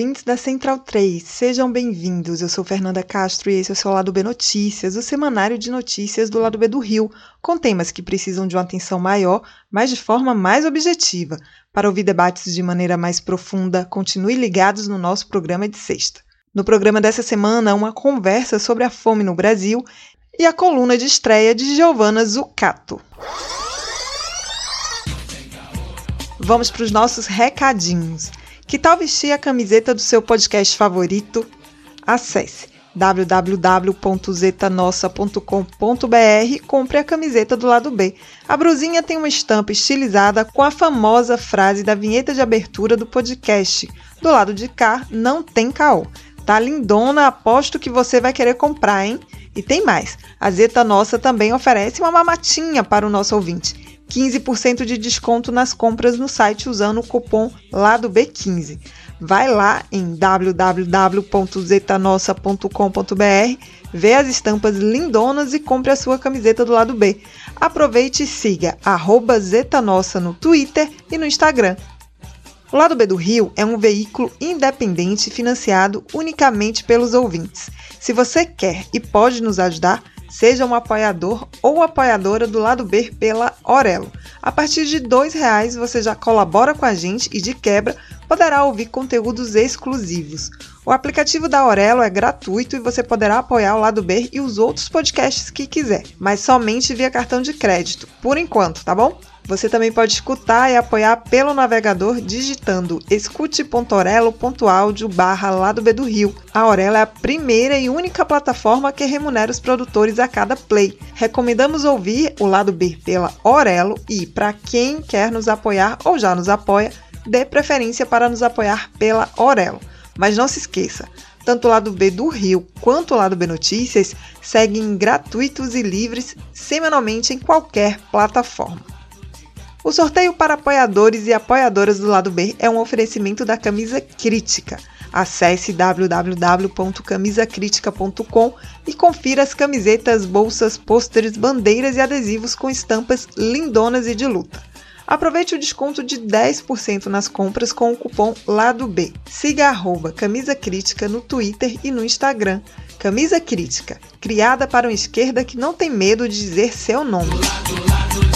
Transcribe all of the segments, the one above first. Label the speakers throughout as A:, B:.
A: Ouvintes da Central 3, sejam bem-vindos. Eu sou Fernanda Castro e esse é o seu Lado B Notícias, o semanário de notícias do Lado B do Rio, com temas que precisam de uma atenção maior, mas de forma mais objetiva. Para ouvir debates de maneira mais profunda, continue ligados no nosso programa de sexta. No programa dessa semana, uma conversa sobre a fome no Brasil e a coluna de estreia de Giovanna Zucato. Vamos para os nossos recadinhos. Que tal vestir a camiseta do seu podcast favorito? Acesse www.zetanossa.com.br e compre a camiseta do lado B. A brusinha tem uma estampa estilizada com a famosa frase da vinheta de abertura do podcast. Do lado de cá, não tem caô. Tá lindona, aposto que você vai querer comprar, hein? E tem mais. A Zeta Nossa também oferece uma mamatinha para o nosso ouvinte. 15% de desconto nas compras no site usando o cupom LADO B15. Vai lá em www.zetanossa.com.br, vê as estampas lindonas e compre a sua camiseta do lado B. Aproveite e siga arrobaZetanossa no Twitter e no Instagram. O Lado B do Rio é um veículo independente financiado unicamente pelos ouvintes. Se você quer e pode nos ajudar, Seja um apoiador ou apoiadora do lado B pela Orelo. A partir de R$ reais você já colabora com a gente e de quebra poderá ouvir conteúdos exclusivos. O aplicativo da Aurelo é gratuito e você poderá apoiar o lado B e os outros podcasts que quiser, mas somente via cartão de crédito, por enquanto, tá bom? Você também pode escutar e apoiar pelo navegador digitando escute.orelo.audio barra lado B do Rio. A Aurelo é a primeira e única plataforma que remunera os produtores a cada play. Recomendamos ouvir o lado B pela Aurelo e, para quem quer nos apoiar ou já nos apoia, dê preferência para nos apoiar pela Aurelo. Mas não se esqueça, tanto o lado B do Rio quanto o lado B Notícias seguem gratuitos e livres semanalmente em qualquer plataforma. O sorteio para apoiadores e apoiadoras do lado B é um oferecimento da Camisa Crítica. Acesse www.camisacritica.com e confira as camisetas, bolsas, pôsteres, bandeiras e adesivos com estampas lindonas e de luta. Aproveite o desconto de 10% nas compras com o cupom LADO B. Siga arroba Camisa Crítica no Twitter e no Instagram. Camisa Crítica, criada para uma esquerda que não tem medo de dizer seu nome. Em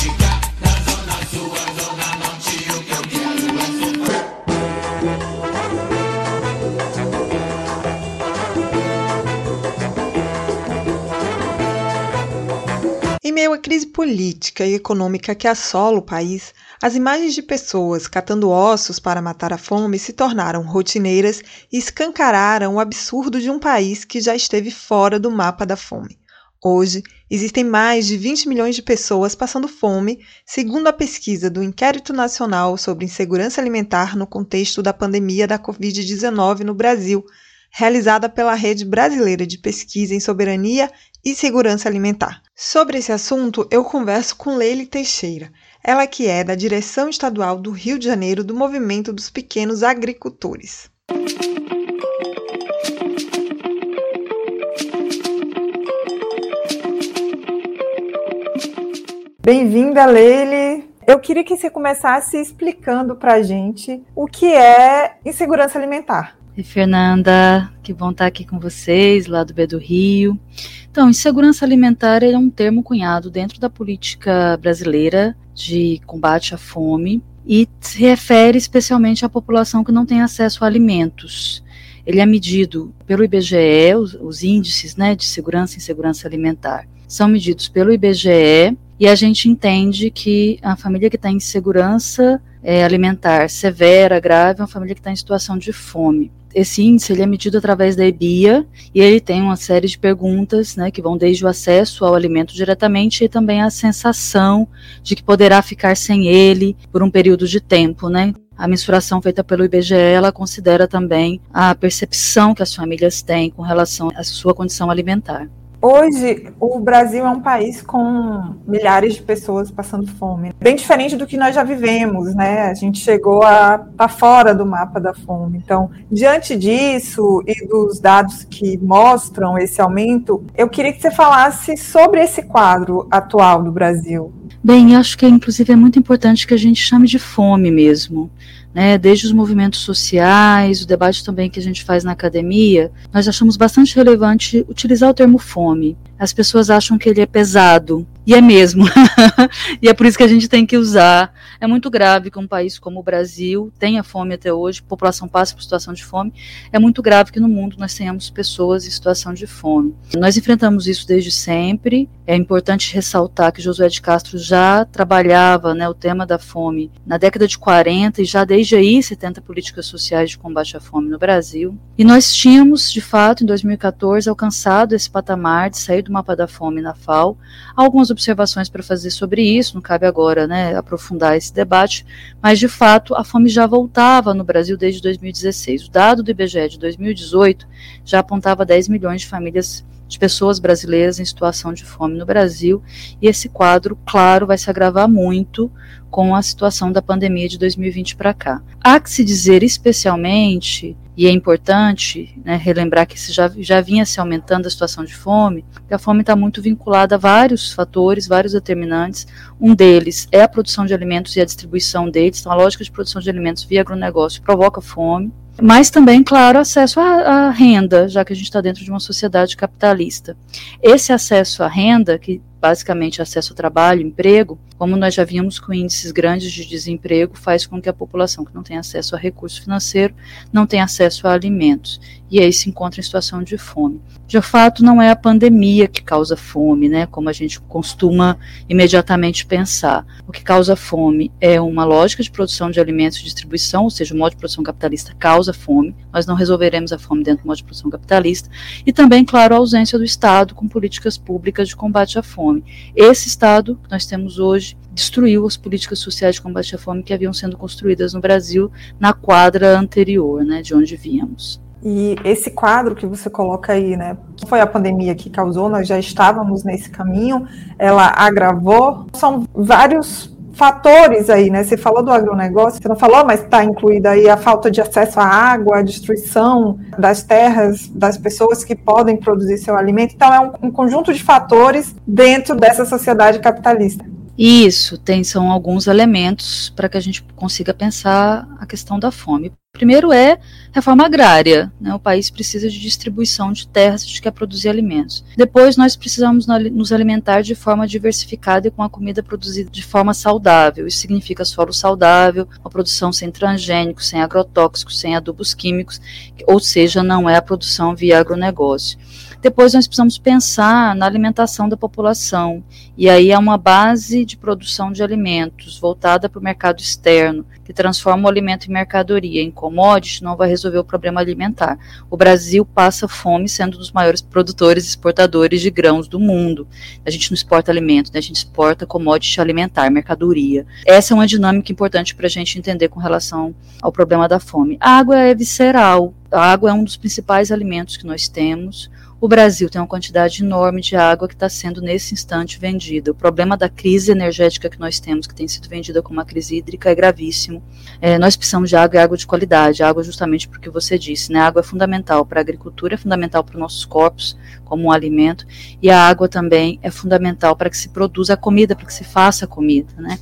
A: meio à crise política e econômica que assola o país, as imagens de pessoas catando ossos para matar a fome se tornaram rotineiras e escancararam o absurdo de um país que já esteve fora do mapa da fome. Hoje, existem mais de 20 milhões de pessoas passando fome, segundo a pesquisa do Inquérito Nacional sobre Insegurança Alimentar no contexto da pandemia da Covid-19 no Brasil, realizada pela Rede Brasileira de Pesquisa em Soberania e Segurança Alimentar. Sobre esse assunto, eu converso com Leile Teixeira, ela que é da Direção Estadual do Rio de Janeiro do Movimento dos Pequenos Agricultores. Bem-vinda, Leile. Eu queria que você começasse explicando para a gente o que é insegurança alimentar.
B: Oi, Fernanda, que bom estar aqui com vocês, lá do B do Rio. Então, insegurança alimentar é um termo cunhado dentro da política brasileira de combate à fome e se refere especialmente à população que não tem acesso a alimentos. Ele é medido pelo IBGE, os, os índices né, de segurança e insegurança alimentar são medidos pelo IBGE e a gente entende que a família que está em insegurança é, alimentar severa, grave, é uma família que está em situação de fome esse índice ele é medido através da EBIA e ele tem uma série de perguntas, né, que vão desde o acesso ao alimento diretamente e também a sensação de que poderá ficar sem ele por um período de tempo, né. A mensuração feita pelo IBGE, ela considera também a percepção que as famílias têm com relação à sua condição alimentar.
A: Hoje, o Brasil é um país com milhares de pessoas passando fome. Bem diferente do que nós já vivemos, né? A gente chegou a estar tá fora do mapa da fome. Então, diante disso e dos dados que mostram esse aumento, eu queria que você falasse sobre esse quadro atual do Brasil.
B: Bem, acho que inclusive é muito importante que a gente chame de fome mesmo né, desde os movimentos sociais, o debate também que a gente faz na academia, nós achamos bastante relevante utilizar o termo fome. As pessoas acham que ele é pesado, e é mesmo. e é por isso que a gente tem que usar. É muito grave que um país como o Brasil tenha fome até hoje, população passe por situação de fome. É muito grave que no mundo nós tenhamos pessoas em situação de fome. Nós enfrentamos isso desde sempre. É importante ressaltar que Josué de Castro já trabalhava né, o tema da fome na década de 40 e já desde aí 70 políticas sociais de combate à fome no Brasil. E nós tínhamos, de fato, em 2014, alcançado esse patamar de sair do mapa da fome na FAO. Algumas observações para fazer sobre isso, não cabe agora né, aprofundar esse debate, mas de fato a fome já voltava no Brasil desde 2016. O dado do IBGE de 2018 já apontava 10 milhões de famílias de pessoas brasileiras em situação de fome no Brasil, e esse quadro, claro, vai se agravar muito com a situação da pandemia de 2020 para cá. Há que se dizer especialmente e é importante né, relembrar que já, já vinha se aumentando a situação de fome, que a fome está muito vinculada a vários fatores, vários determinantes. Um deles é a produção de alimentos e a distribuição deles. Então, a lógica de produção de alimentos via agronegócio provoca fome. Mas também, claro, acesso à, à renda, já que a gente está dentro de uma sociedade capitalista. Esse acesso à renda, que basicamente acesso ao trabalho, emprego, como nós já vimos com índices grandes de desemprego, faz com que a população que não tem acesso a recurso financeiro não tenha acesso a alimentos e aí se encontra em situação de fome. De fato, não é a pandemia que causa fome, né, como a gente costuma imediatamente pensar. O que causa fome é uma lógica de produção de alimentos e distribuição, ou seja, o modo de produção capitalista causa fome. Nós não resolveremos a fome dentro do modo de produção capitalista. E também, claro, a ausência do Estado com políticas públicas de combate à fome. Esse Estado que nós temos hoje destruiu as políticas sociais de combate à fome que haviam sendo construídas no Brasil na quadra anterior, né, de onde víamos.
A: E esse quadro que você coloca aí, né, que foi a pandemia que causou, nós já estávamos nesse caminho, ela agravou. São vários fatores aí, né? Você falou do agronegócio, você não falou, mas está incluída aí a falta de acesso à água, a destruição das terras, das pessoas que podem produzir seu alimento. Então, é um, um conjunto de fatores dentro dessa sociedade capitalista.
B: Isso, tem, são alguns elementos para que a gente consiga pensar a questão da fome. Primeiro é reforma agrária, né? o país precisa de distribuição de terras se quer produzir alimentos. Depois nós precisamos nos alimentar de forma diversificada e com a comida produzida de forma saudável. Isso significa solo saudável, uma produção sem transgênicos, sem agrotóxicos, sem adubos químicos, ou seja, não é a produção via agronegócio. Depois nós precisamos pensar na alimentação da população, e aí é uma base de produção de alimentos voltada para o mercado externo, que transforma o alimento em mercadoria, em commodity, não vai resolver o problema alimentar. O Brasil passa fome sendo um dos maiores produtores e exportadores de grãos do mundo. A gente não exporta alimento, né? a gente exporta commodity alimentar, mercadoria. Essa é uma dinâmica importante para a gente entender com relação ao problema da fome. A água é visceral, a água é um dos principais alimentos que nós temos. O Brasil tem uma quantidade enorme de água que está sendo nesse instante vendida. O problema da crise energética que nós temos, que tem sido vendida como uma crise hídrica, é gravíssimo. É, nós precisamos de água e água de qualidade. Água, justamente porque você disse, né? A água é fundamental para a agricultura, é fundamental para os nossos corpos como um alimento, e a água também é fundamental para que se produza a comida, para que se faça a comida, né?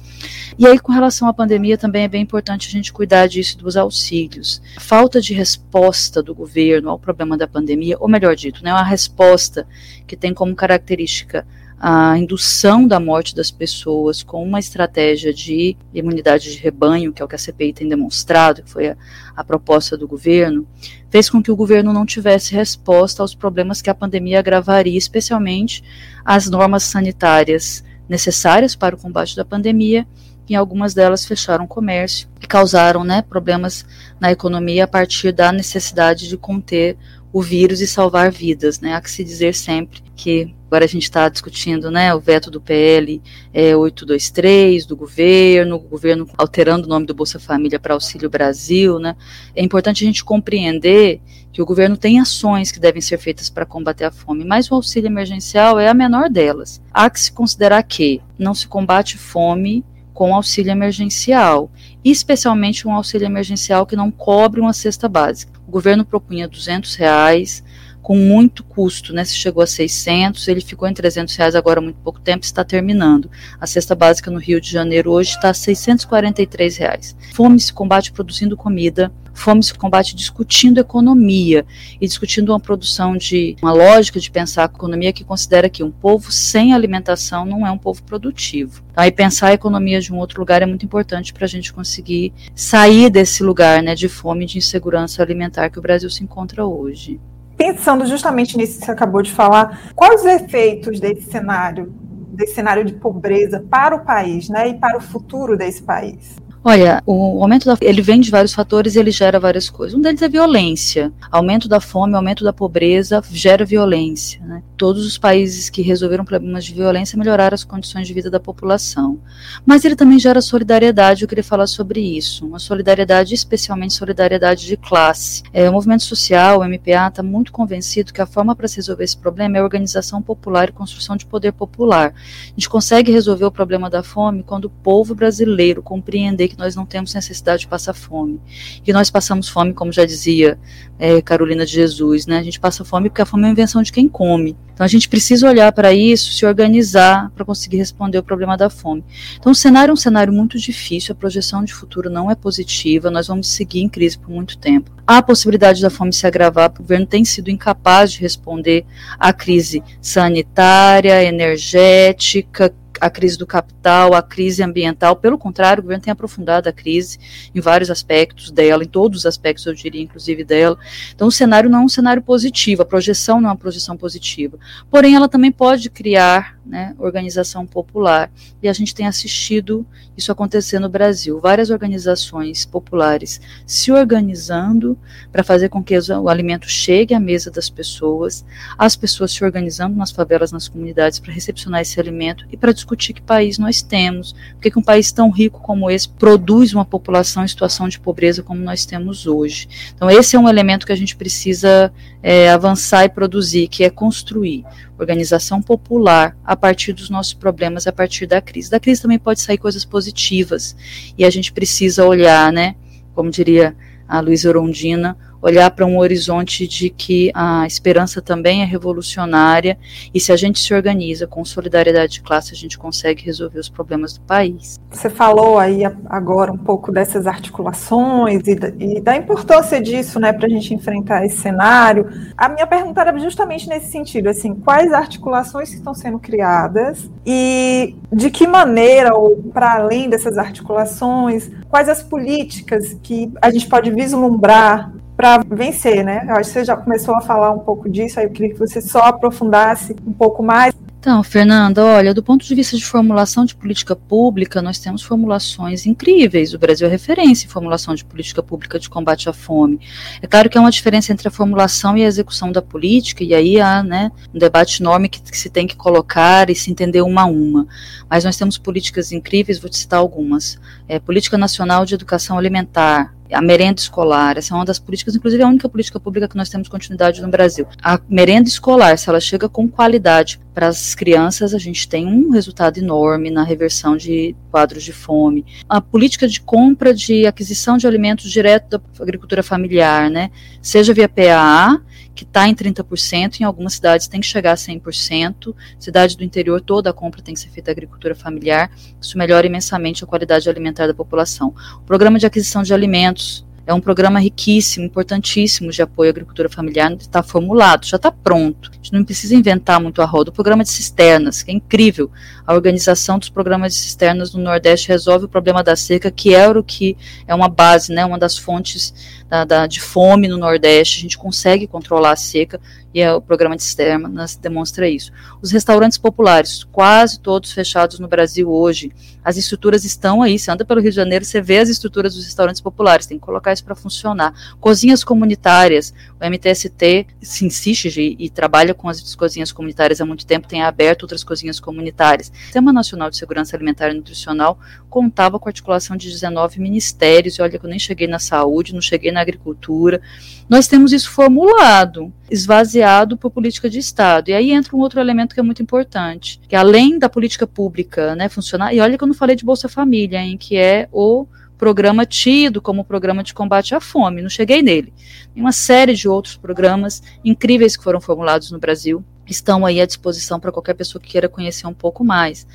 B: E aí, com relação à pandemia, também é bem importante a gente cuidar disso dos auxílios. Falta de resposta do governo ao problema da pandemia, ou melhor dito, né, resposta que tem como característica a indução da morte das pessoas com uma estratégia de imunidade de rebanho, que é o que a CPI tem demonstrado, que foi a, a, proposta do governo, fez com que o governo não tivesse resposta aos problemas que a pandemia agravaria, especialmente as normas sanitárias necessárias para o combate da pandemia e algumas delas fecharam comércio e causaram né, problemas na economia a partir da necessidade de conter o vírus e salvar vidas. Né? Há que se dizer sempre que agora a gente está discutindo né, o veto do PL é, 823 do governo, o governo alterando o nome do Bolsa Família para Auxílio Brasil. Né? É importante a gente compreender que o governo tem ações que devem ser feitas para combater a fome, mas o auxílio emergencial é a menor delas. Há que se considerar que não se combate fome com auxílio emergencial, especialmente um auxílio emergencial que não cobre uma cesta básica. O governo propunha 200 reais, com muito custo, né? Se chegou a 600, ele ficou em 300 reais agora há muito pouco tempo, está terminando. A cesta básica no Rio de Janeiro hoje está a 643 reais. Fome se combate produzindo comida, fome se combate discutindo economia e discutindo uma produção de uma lógica de pensar a economia que considera que um povo sem alimentação não é um povo produtivo. Aí pensar a economia de um outro lugar é muito importante para a gente conseguir sair desse lugar né, de fome e de insegurança alimentar que o Brasil se encontra hoje
A: pensando justamente nisso que você acabou de falar, quais os efeitos desse cenário, desse cenário de pobreza para o país, né, e para o futuro desse país?
B: Olha, o aumento da ele vem de vários fatores ele gera várias coisas. Um deles é violência. Aumento da fome, aumento da pobreza gera violência. Né? Todos os países que resolveram problemas de violência melhoraram as condições de vida da população. Mas ele também gera solidariedade. Eu queria falar sobre isso. Uma solidariedade, especialmente solidariedade de classe. É, o movimento social, o MPA, está muito convencido que a forma para se resolver esse problema é organização popular e construção de poder popular. A gente consegue resolver o problema da fome quando o povo brasileiro compreender que nós não temos necessidade de passar fome. Que nós passamos fome, como já dizia é, Carolina de Jesus, né? A gente passa fome porque a fome é uma invenção de quem come. Então a gente precisa olhar para isso, se organizar para conseguir responder o problema da fome. Então o cenário é um cenário muito difícil, a projeção de futuro não é positiva, nós vamos seguir em crise por muito tempo. Há a possibilidade da fome se agravar, o governo tem sido incapaz de responder à crise sanitária, energética, a crise do capital, a crise ambiental. Pelo contrário, o governo tem aprofundado a crise em vários aspectos dela, em todos os aspectos, eu diria, inclusive dela. Então, o cenário não é um cenário positivo, a projeção não é uma projeção positiva. Porém, ela também pode criar né, organização popular. E a gente tem assistido isso acontecer no Brasil. Várias organizações populares se organizando para fazer com que o alimento chegue à mesa das pessoas, as pessoas se organizando nas favelas, nas comunidades para recepcionar esse alimento e para discutir que país nós temos, porque que um país tão rico como esse produz uma população em situação de pobreza como nós temos hoje. Então esse é um elemento que a gente precisa é, avançar e produzir, que é construir organização popular a partir dos nossos problemas, a partir da crise. Da crise também pode sair coisas positivas e a gente precisa olhar, né? Como diria a Luísa Orondina, olhar para um horizonte de que a esperança também é revolucionária e se a gente se organiza com solidariedade de classe, a gente consegue resolver os problemas do país.
A: Você falou aí agora um pouco dessas articulações e da, e da importância disso, né, para a gente enfrentar esse cenário. A minha pergunta era justamente nesse sentido, assim, quais articulações que estão sendo criadas e de que maneira, ou para além dessas articulações, quais as políticas que a gente pode vislumbrar para vencer, né? Eu acho que você já começou a falar um pouco disso, aí eu queria que você só aprofundasse um pouco mais.
B: Então, Fernanda, olha, do ponto de vista de formulação de política pública, nós temos formulações incríveis. O Brasil é referência em formulação de política pública de combate à fome. É claro que há uma diferença entre a formulação e a execução da política, e aí há né, um debate enorme que, que se tem que colocar e se entender uma a uma. Mas nós temos políticas incríveis, vou te citar algumas. É, Política Nacional de Educação Alimentar, a merenda escolar, essa é uma das políticas, inclusive a única política pública que nós temos continuidade no Brasil. A merenda escolar, se ela chega com qualidade para as crianças, a gente tem um resultado enorme na reversão de quadros de fome. A política de compra de aquisição de alimentos direto da agricultura familiar, né, seja via PAA, que está em 30%, em algumas cidades tem que chegar a 100%, cidade do interior toda a compra tem que ser feita agricultura familiar, isso melhora imensamente a qualidade alimentar da população. O programa de aquisição de alimentos é um programa riquíssimo, importantíssimo de apoio à agricultura familiar, está formulado, já está pronto. A gente não precisa inventar muito a roda. O programa de cisternas, que é incrível. A organização dos programas de cisternas no Nordeste resolve o problema da seca, que é o que é uma base, né, uma das fontes da, da, de fome no Nordeste. A gente consegue controlar a seca e é, o programa de Stermas demonstra isso. Os restaurantes populares, quase todos fechados no Brasil hoje, as estruturas estão aí, você anda pelo Rio de Janeiro, você vê as estruturas dos restaurantes populares, tem que colocar isso para funcionar. Cozinhas comunitárias, o MTST se insiste de, e trabalha com as cozinhas comunitárias há muito tempo, tem aberto outras cozinhas comunitárias. O Sistema Nacional de Segurança Alimentar e Nutricional contava com a articulação de 19 ministérios, e olha que eu nem cheguei na saúde, não cheguei na agricultura. Nós temos isso formulado, esvaziado por política de Estado. E aí entra um outro elemento que é muito importante, que além da política pública né, funcionar, e olha que eu não falei de Bolsa Família, hein, que é o programa tido como programa de combate à fome, não cheguei nele. Tem uma série de outros programas incríveis que foram formulados no Brasil, estão aí à disposição para qualquer pessoa que queira conhecer um pouco mais.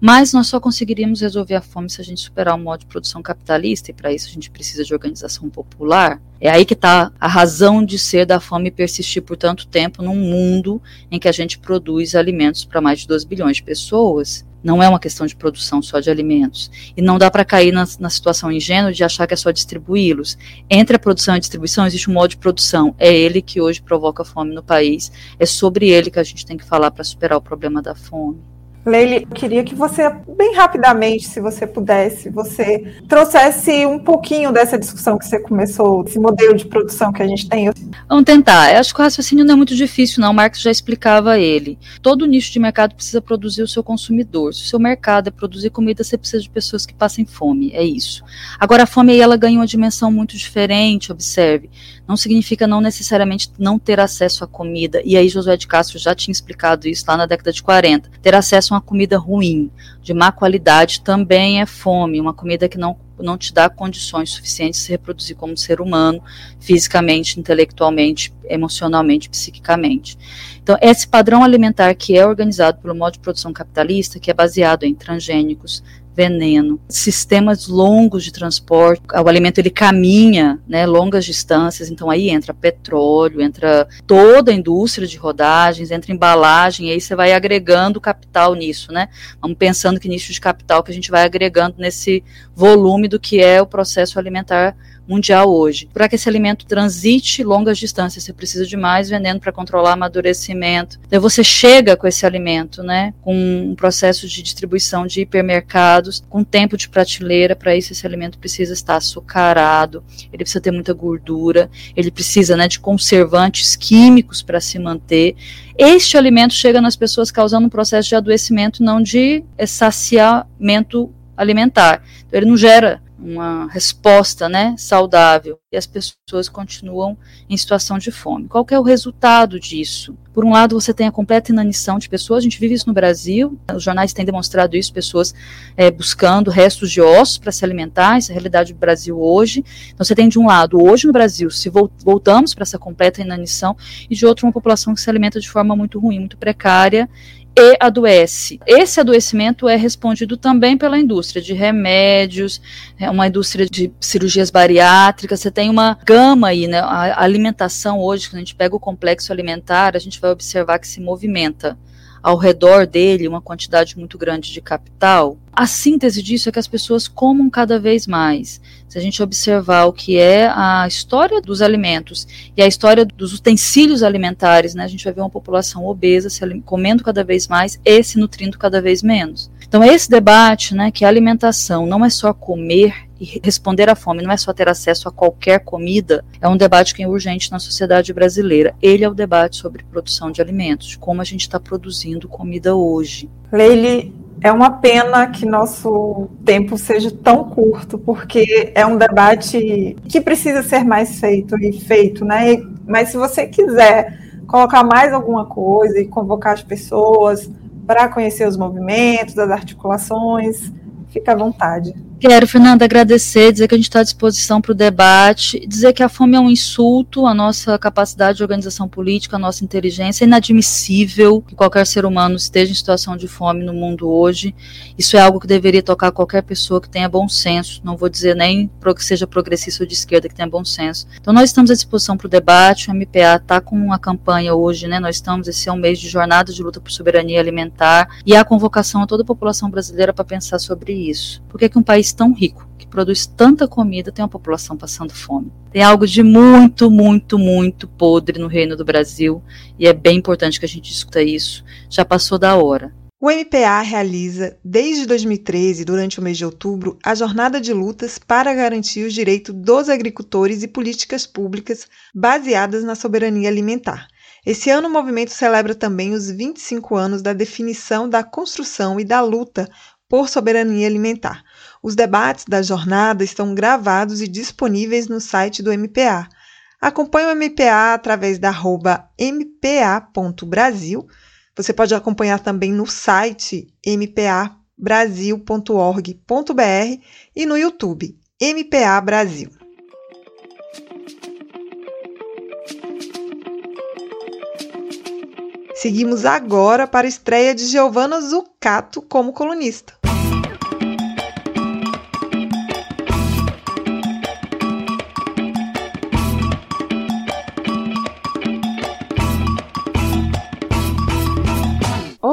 B: Mas nós só conseguiríamos resolver a fome se a gente superar o modo de produção capitalista, e para isso a gente precisa de organização popular. É aí que está a razão de ser da fome persistir por tanto tempo num mundo em que a gente produz alimentos para mais de 2 bilhões de pessoas. Não é uma questão de produção só de alimentos. E não dá para cair na, na, situação ingênua de achar que é só distribuí-los. Entre a produção e a distribuição existe um modo de produção. É ele que hoje provoca fome no país. É sobre ele que a gente tem que falar para superar o problema da fome.
A: Leile, eu queria que você, bem rapidamente, se você pudesse, você trouxesse um pouquinho dessa discussão que você começou, esse modelo de produção que a gente tem.
B: Vamos tentar. Eu acho que o raciocínio não é muito difícil, não. O Marx já explicava ele. Todo nicho de mercado precisa produzir o seu consumidor. Se o seu mercado é produzir comida, você precisa de pessoas que passem fome. É isso. Agora, a fome aí ela ganha uma dimensão muito diferente, observe não significa não necessariamente não ter acesso à comida. E aí Josué de Castro já tinha explicado isso lá na década de 40. Ter acesso a uma comida ruim, de má qualidade, também é fome, uma comida que não não te dá condições suficientes de se reproduzir como ser humano, fisicamente, intelectualmente, emocionalmente, psiquicamente. Então, esse padrão alimentar que é organizado pelo modo de produção capitalista, que é baseado em transgênicos, veneno, sistemas longos de transporte, o alimento ele caminha, né, longas distâncias, então aí entra petróleo, entra toda a indústria de rodagens, entra embalagem, e aí você vai agregando capital nisso, né? Vamos pensando que nicho de capital que a gente vai agregando nesse volume do que é o processo alimentar mundial hoje. Para que esse alimento transite longas distâncias, você precisa de mais veneno para controlar amadurecimento. Então você chega com esse alimento, né, com um processo de distribuição de hipermercados, com tempo de prateleira, para isso esse alimento precisa estar açucarado, ele precisa ter muita gordura, ele precisa, né, de conservantes químicos para se manter. Este alimento chega nas pessoas causando um processo de adoecimento, não de saciamento alimentar. Então, ele não gera uma resposta né, saudável e as pessoas continuam em situação de fome. Qual é o resultado disso? Por um lado, você tem a completa inanição de pessoas, a gente vive isso no Brasil, os jornais têm demonstrado isso, pessoas é, buscando restos de ossos para se alimentar, essa é a realidade do Brasil hoje. Então, você tem de um lado, hoje no Brasil, se voltamos para essa completa inanição, e de outro, uma população que se alimenta de forma muito ruim, muito precária, e adoece. Esse adoecimento é respondido também pela indústria de remédios, é uma indústria de cirurgias bariátricas. Você tem uma gama aí, né? A alimentação hoje, quando a gente pega o complexo alimentar, a gente vai observar que se movimenta ao redor dele uma quantidade muito grande de capital. A síntese disso é que as pessoas comam cada vez mais. Se a gente observar o que é a história dos alimentos e a história dos utensílios alimentares, né, a gente vai ver uma população obesa se comendo cada vez mais e se nutrindo cada vez menos. Então, esse debate, né, que a alimentação não é só comer e responder à fome, não é só ter acesso a qualquer comida, é um debate que é urgente na sociedade brasileira. Ele é o debate sobre produção de alimentos, como a gente está produzindo comida hoje.
A: Leile, é uma pena que nosso tempo seja tão curto, porque é um debate que precisa ser mais feito e feito, né? Mas se você quiser colocar mais alguma coisa e convocar as pessoas para conhecer os movimentos, as articulações, fica à vontade.
B: Quero, Fernanda, agradecer, dizer que a gente está à disposição para o debate, dizer que a fome é um insulto à nossa capacidade de organização política, à nossa inteligência. É inadmissível que qualquer ser humano esteja em situação de fome no mundo hoje. Isso é algo que deveria tocar qualquer pessoa que tenha bom senso. Não vou dizer nem que seja progressista ou de esquerda que tenha bom senso. Então, nós estamos à disposição para o debate. O MPA está com uma campanha hoje, né? Nós estamos, esse é um mês de jornada de luta por soberania alimentar e a convocação a toda a população brasileira para pensar sobre isso. Por que, que um país tão rico, que produz tanta comida, tem uma população passando fome. Tem algo de muito, muito, muito podre no reino do Brasil e é bem importante que a gente discuta isso. Já passou da hora.
A: O MPA realiza, desde 2013, durante o mês de outubro, a jornada de lutas para garantir os direitos dos agricultores e políticas públicas baseadas na soberania alimentar. Esse ano o movimento celebra também os 25 anos da definição da construção e da luta por soberania alimentar. Os debates da jornada estão gravados e disponíveis no site do MPA. Acompanhe o MPA através da mpa.brasil você pode acompanhar também no site mpabrasil.org.br e no YouTube MPA Brasil. Seguimos agora para a estreia de Giovanna Zucato como colunista.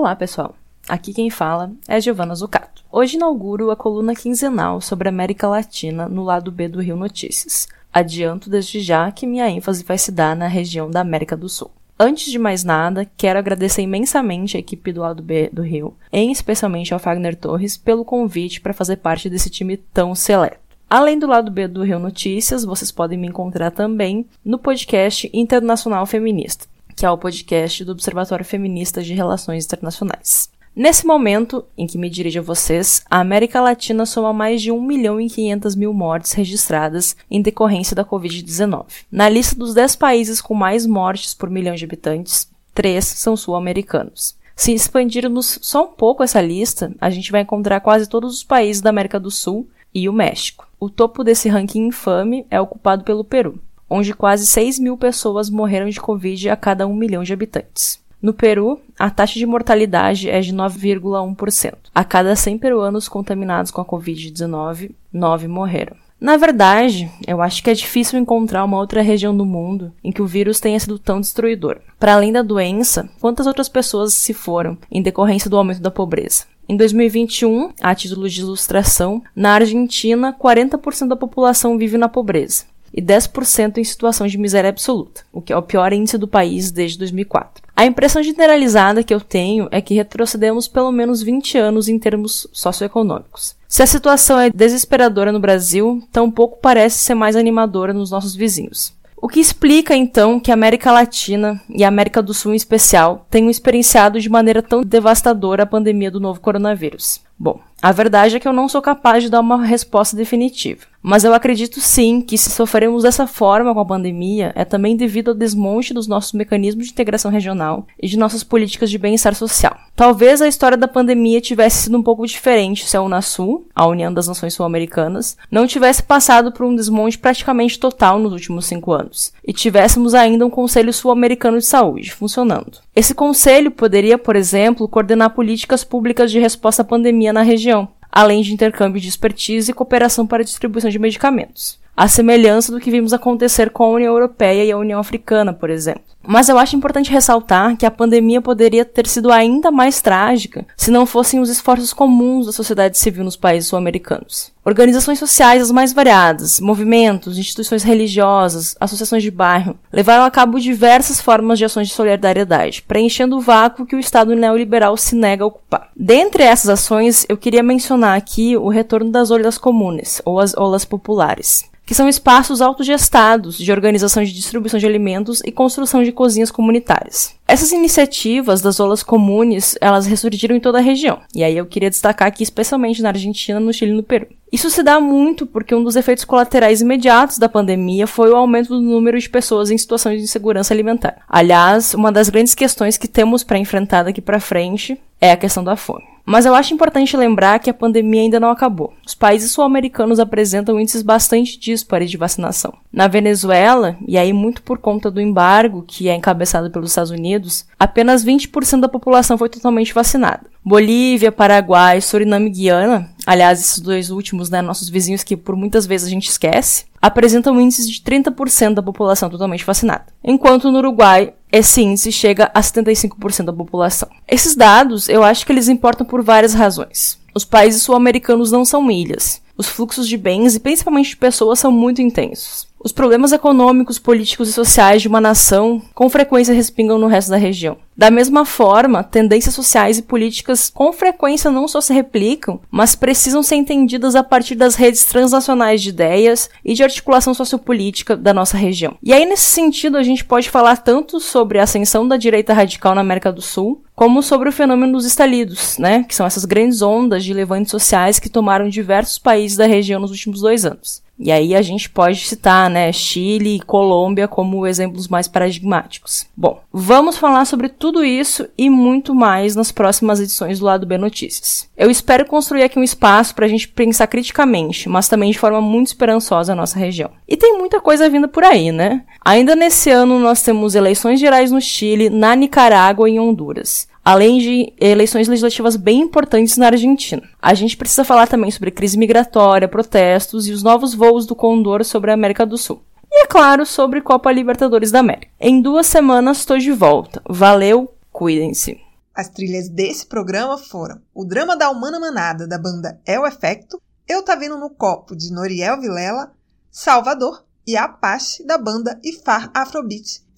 C: Olá, pessoal. Aqui quem fala é Giovana Zucato. Hoje inauguro a coluna quinzenal sobre a América Latina no lado B do Rio Notícias. Adianto desde já que minha ênfase vai se dar na região da América do Sul. Antes de mais nada, quero agradecer imensamente a equipe do lado B do Rio, em especialmente ao Fagner Torres, pelo convite para fazer parte desse time tão seleto. Além do lado B do Rio Notícias, vocês podem me encontrar também no podcast Internacional Feminista que é o podcast do Observatório Feminista de Relações Internacionais. Nesse momento em que me dirijo a vocês, a América Latina soma mais de 1 milhão e 500 mil mortes registradas em decorrência da Covid-19. Na lista dos 10 países com mais mortes por milhão de habitantes, 3 são sul-americanos. Se expandirmos só um pouco essa lista, a gente vai encontrar quase todos os países da América do Sul e o México. O topo desse ranking infame é ocupado pelo Peru onde quase 6 mil pessoas morreram de Covid a cada 1 milhão de habitantes. No Peru, a taxa de mortalidade é de 9,1%. A cada 100 peruanos contaminados com a Covid-19, 9 morreram. Na verdade, eu acho que é difícil encontrar uma outra região do mundo em que o vírus tenha sido tão destruidor. Para além da doença, quantas outras pessoas se foram em decorrência do aumento da pobreza? Em 2021, a título de ilustração, na Argentina, 40% da população vive na pobreza e 10% em situação de miséria absoluta, o que é o pior índice do país desde 2004. A impressão generalizada que eu tenho é que retrocedemos pelo menos 20 anos em termos socioeconômicos. Se a situação é desesperadora no Brasil, tampouco parece ser mais animadora nos nossos vizinhos. O que explica então que a América Latina e a América do Sul em especial tenham experienciado de maneira tão devastadora a pandemia do novo coronavírus? Bom, a verdade é que eu não sou capaz de dar uma resposta definitiva. Mas eu acredito sim que se sofremos dessa forma com a pandemia, é também devido ao desmonte dos nossos mecanismos de integração regional e de nossas políticas de bem-estar social. Talvez a história da pandemia tivesse sido um pouco diferente se a Unasul, a União das Nações Sul-Americanas, não tivesse passado por um desmonte praticamente total nos últimos cinco anos, e tivéssemos ainda um Conselho Sul-Americano de Saúde funcionando. Esse conselho poderia, por exemplo, coordenar políticas públicas de resposta à pandemia na região, além de intercâmbio de expertise e cooperação para a distribuição de medicamentos. A semelhança do que vimos acontecer com a União Europeia e a União Africana, por exemplo. Mas eu acho importante ressaltar que a pandemia poderia ter sido ainda mais trágica se não fossem os esforços comuns da sociedade civil nos países sul-americanos. Organizações sociais as mais variadas, movimentos, instituições religiosas, associações de bairro, levaram a cabo diversas formas de ações de solidariedade, preenchendo o vácuo que o Estado neoliberal se nega a ocupar. Dentre essas ações, eu queria mencionar aqui o retorno das olhas comunes, ou as olas populares que são espaços autogestados de organização de distribuição de alimentos e construção de cozinhas comunitárias. Essas iniciativas das olas comunes, elas ressurgiram em toda a região. E aí eu queria destacar aqui especialmente na Argentina, no Chile e no Peru. Isso se dá muito porque um dos efeitos colaterais imediatos da pandemia foi o aumento do número de pessoas em situação de insegurança alimentar. Aliás, uma das grandes questões que temos para enfrentar daqui para frente é a questão da fome. Mas eu acho importante lembrar que a pandemia ainda não acabou. Os países sul-americanos apresentam índices bastante díspares de vacinação. Na Venezuela, e aí muito por conta do embargo que é encabeçado pelos Estados Unidos, apenas 20% da população foi totalmente vacinada. Bolívia, Paraguai, Suriname e Guiana, aliás, esses dois últimos, né, nossos vizinhos que por muitas vezes a gente esquece, apresentam índices de 30% da população totalmente vacinada. Enquanto no Uruguai, esse índice chega a 75% da população. Esses dados, eu acho que eles importam por várias razões. Os países sul-americanos não são ilhas. os fluxos de bens e principalmente de pessoas são muito intensos. Os problemas econômicos, políticos e sociais de uma nação com frequência respingam no resto da região. Da mesma forma, tendências sociais e políticas com frequência não só se replicam, mas precisam ser entendidas a partir das redes transnacionais de ideias e de articulação sociopolítica da nossa região. E aí, nesse sentido, a gente pode falar tanto sobre a ascensão da direita radical na América do Sul, como sobre o fenômeno dos estalidos, né, que são essas grandes ondas de levantes sociais que tomaram diversos países da região nos últimos dois anos. E aí a gente pode citar, né, Chile e Colômbia como exemplos mais paradigmáticos. Bom, vamos falar sobre tudo isso e muito mais nas próximas edições do Lado B Notícias. Eu espero construir aqui um espaço para a gente pensar criticamente, mas também de forma muito esperançosa a nossa região. E tem muita coisa vindo por aí, né? Ainda nesse ano nós temos eleições gerais no Chile, na Nicarágua e em Honduras além de eleições legislativas bem importantes na Argentina. A gente precisa falar também sobre crise migratória, protestos e os novos voos do Condor sobre a América do Sul. E, é claro, sobre Copa Libertadores da América. Em duas semanas estou de volta. Valeu, cuidem-se.
A: As trilhas desse programa foram o drama da Humana Manada, da banda É o Efecto, Eu Tá Vindo no Copo, de Noriel Vilela, Salvador e Apache, da banda Ifar Afrobeat.